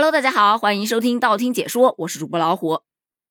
Hello，大家好，欢迎收听道听解说，我是主播老虎。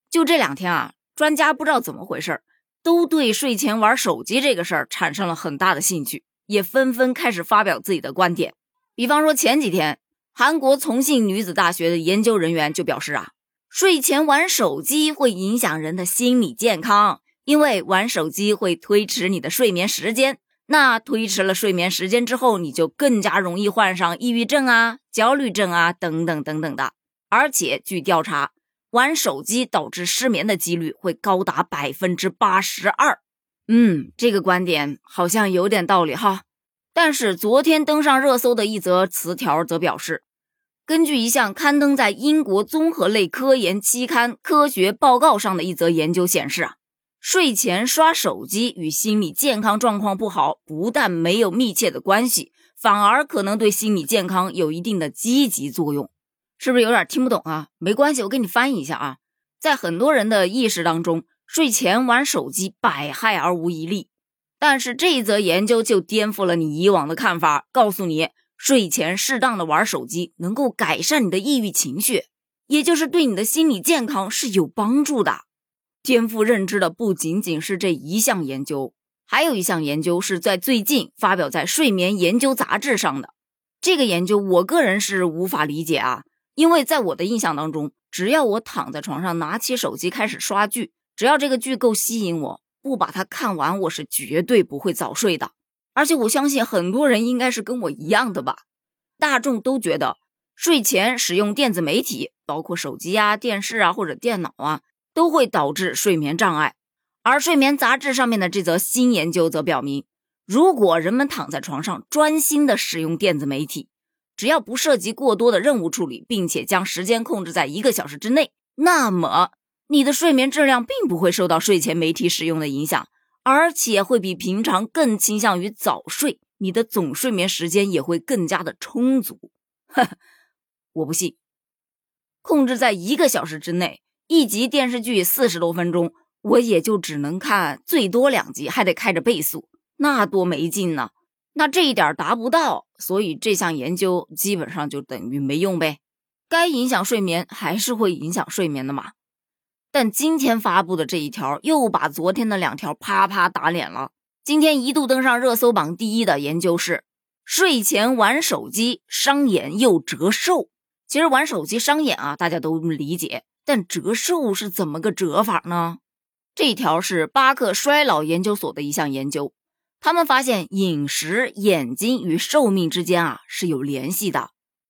就这两天啊，专家不知道怎么回事，都对睡前玩手机这个事儿产生了很大的兴趣，也纷纷开始发表自己的观点。比方说前几天，韩国重庆女子大学的研究人员就表示啊，睡前玩手机会影响人的心理健康，因为玩手机会推迟你的睡眠时间。那推迟了睡眠时间之后，你就更加容易患上抑郁症啊、焦虑症啊等等等等的。而且据调查，玩手机导致失眠的几率会高达百分之八十二。嗯，这个观点好像有点道理哈。但是昨天登上热搜的一则词条则表示，根据一项刊登在英国综合类科研期刊《科学报告》上的一则研究显示啊。睡前刷手机与心理健康状况不好不但没有密切的关系，反而可能对心理健康有一定的积极作用，是不是有点听不懂啊？没关系，我给你翻译一下啊。在很多人的意识当中，睡前玩手机百害而无一利，但是这一则研究就颠覆了你以往的看法，告诉你睡前适当的玩手机能够改善你的抑郁情绪，也就是对你的心理健康是有帮助的。颠覆认知的不仅仅是这一项研究，还有一项研究是在最近发表在《睡眠研究》杂志上的。这个研究我个人是无法理解啊，因为在我的印象当中，只要我躺在床上拿起手机开始刷剧，只要这个剧够吸引我，不把它看完，我是绝对不会早睡的。而且我相信很多人应该是跟我一样的吧，大众都觉得睡前使用电子媒体，包括手机啊、电视啊或者电脑啊。都会导致睡眠障碍，而睡眠杂志上面的这则新研究则表明，如果人们躺在床上专心的使用电子媒体，只要不涉及过多的任务处理，并且将时间控制在一个小时之内，那么你的睡眠质量并不会受到睡前媒体使用的影响，而且会比平常更倾向于早睡，你的总睡眠时间也会更加的充足。呵呵，我不信，控制在一个小时之内。一集电视剧四十多分钟，我也就只能看最多两集，还得开着倍速，那多没劲呢！那这一点达不到，所以这项研究基本上就等于没用呗。该影响睡眠还是会影响睡眠的嘛。但今天发布的这一条又把昨天的两条啪啪打脸了。今天一度登上热搜榜第一的研究是：睡前玩手机伤眼又折寿。其实玩手机伤眼啊，大家都理解。但折寿是怎么个折法呢？这条是巴克衰老研究所的一项研究，他们发现饮食、眼睛与寿命之间啊是有联系的。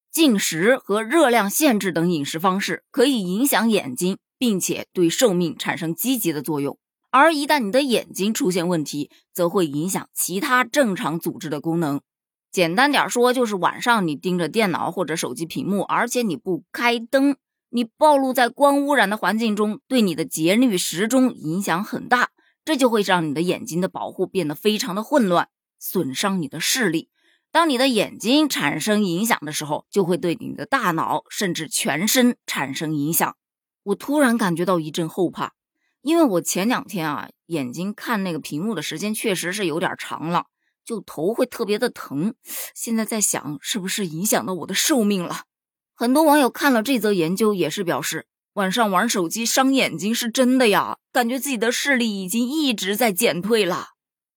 进食和热量限制等饮食方式可以影响眼睛，并且对寿命产生积极的作用。而一旦你的眼睛出现问题，则会影响其他正常组织的功能。简单点说，就是晚上你盯着电脑或者手机屏幕，而且你不开灯。你暴露在光污染的环境中，对你的节律时钟影响很大，这就会让你的眼睛的保护变得非常的混乱，损伤你的视力。当你的眼睛产生影响的时候，就会对你的大脑甚至全身产生影响。我突然感觉到一阵后怕，因为我前两天啊，眼睛看那个屏幕的时间确实是有点长了，就头会特别的疼。现在在想，是不是影响到我的寿命了？很多网友看了这则研究，也是表示晚上玩手机伤眼睛是真的呀，感觉自己的视力已经一直在减退了。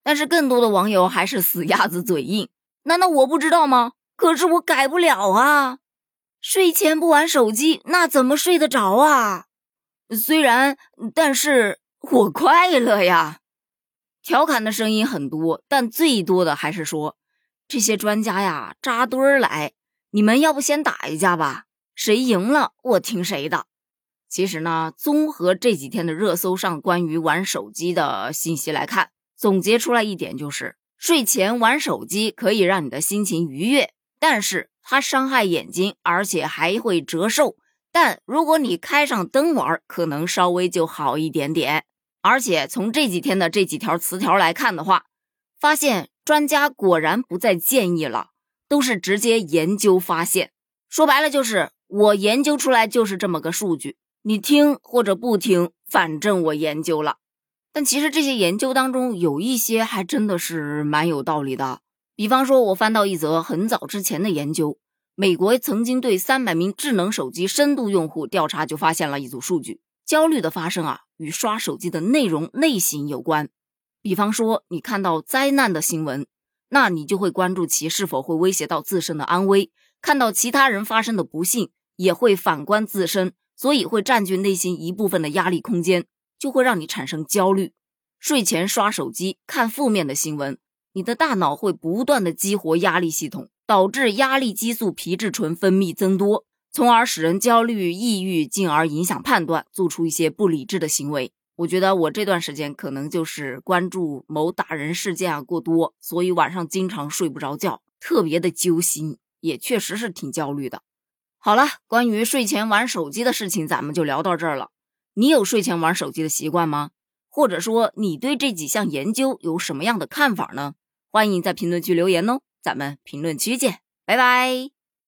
但是更多的网友还是死鸭子嘴硬，难道我不知道吗？可是我改不了啊！睡前不玩手机，那怎么睡得着啊？虽然，但是我快乐呀。调侃的声音很多，但最多的还是说这些专家呀扎堆儿来。你们要不先打一架吧？谁赢了，我听谁的。其实呢，综合这几天的热搜上关于玩手机的信息来看，总结出来一点就是：睡前玩手机可以让你的心情愉悦，但是它伤害眼睛，而且还会折寿。但如果你开上灯玩，可能稍微就好一点点。而且从这几天的这几条词条来看的话，发现专家果然不再建议了。都是直接研究发现，说白了就是我研究出来就是这么个数据，你听或者不听，反正我研究了。但其实这些研究当中有一些还真的是蛮有道理的。比方说，我翻到一则很早之前的研究，美国曾经对三百名智能手机深度用户调查，就发现了一组数据：焦虑的发生啊，与刷手机的内容类型有关。比方说，你看到灾难的新闻，那你就会关注其是否会威胁到自身的安危；看到其他人发生的不幸，也会反观自身，所以会占据内心一部分的压力空间，就会让你产生焦虑。睡前刷手机、看负面的新闻，你的大脑会不断的激活压力系统，导致压力激素皮质醇分泌增多，从而使人焦虑、抑郁，进而影响判断，做出一些不理智的行为。我觉得我这段时间可能就是关注某打人事件啊过多，所以晚上经常睡不着觉，特别的揪心，也确实是挺焦虑的。好了，关于睡前玩手机的事情，咱们就聊到这儿了。你有睡前玩手机的习惯吗？或者说你对这几项研究有什么样的看法呢？欢迎在评论区留言哦，咱们评论区见，拜拜。